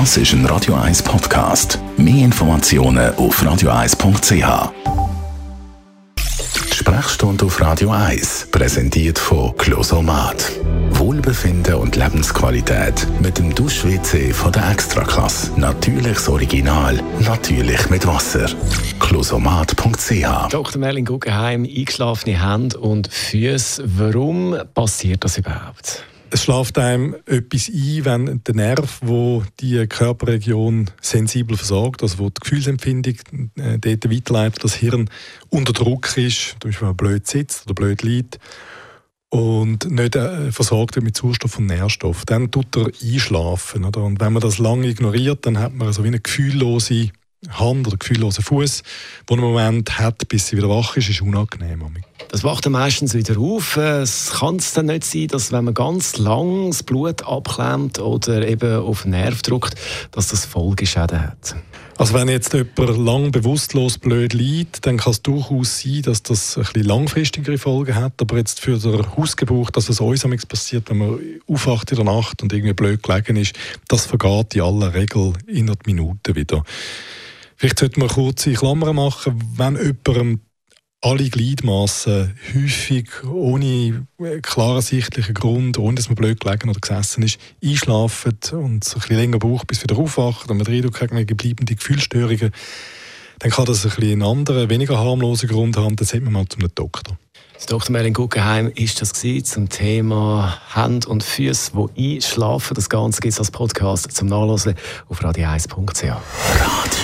Das ist ein Radio 1 Podcast. Mehr Informationen auf radio1.ch. Die Sprechstunde auf Radio 1 präsentiert von Closomat. Wohlbefinden und Lebensqualität mit dem Dusch-WC von der Extraklasse. Natürliches Original, natürlich mit Wasser. Closomat.ch Dr. Merlin Guggenheim, eingeschlafene Hände und Füße. Warum passiert das überhaupt? Es schläft einem etwas ein, wenn der Nerv, wo die Körperregion sensibel versorgt, also wo die Gefühlsempfindung äh, dort weiterleitet, das Hirn unter Druck ist, zum Beispiel wenn man blöd sitzt oder blöd liegt und nicht äh, versorgt wird mit Sauerstoff und Nährstoff, dann tut er einschlafen. Oder? Und wenn man das lange ignoriert, dann hat man so wie eine gefühllose Hand oder gefühllosen Fuß, man im Moment hat, bis sie wieder wach ist, ist unangenehm. Das wacht dann meistens wieder auf. Es kann es dann nicht sein, dass wenn man ganz lang das Blut abklemmt oder eben auf den Nerv drückt, dass das Folgeschäden hat. Also wenn jetzt jemand lang bewusstlos blöd liegt, dann kann es durchaus sein, dass das ein bisschen langfristigere Folgen hat. Aber jetzt für den Hausgebrauch, dass es uns passiert, wenn man aufwacht in der Nacht und irgendwie blöd gelegen ist, das vergeht in aller Regel innerhalb Minuten wieder. Vielleicht sollte man kurze Klammern machen, wenn jemandem alle Gliedmaßen häufig ohne klar sichtlichen Grund, ohne dass man blöd gelegen oder gesessen ist, einschlafen und es ein bisschen länger braucht, bis wieder aufwacht und man den Eindruck hat, bleibende Gefühlsstörungen, dann kann das ein bisschen einen anderen, weniger harmlosen Grund haben, dann sollte man mal zum Doktor. Das Dr. Merlin Guggenheim ist das zum Thema Hände und Füße, die einschlafen. Das Ganze gibt es als Podcast zum Nachlesen auf radio1.ch. Radio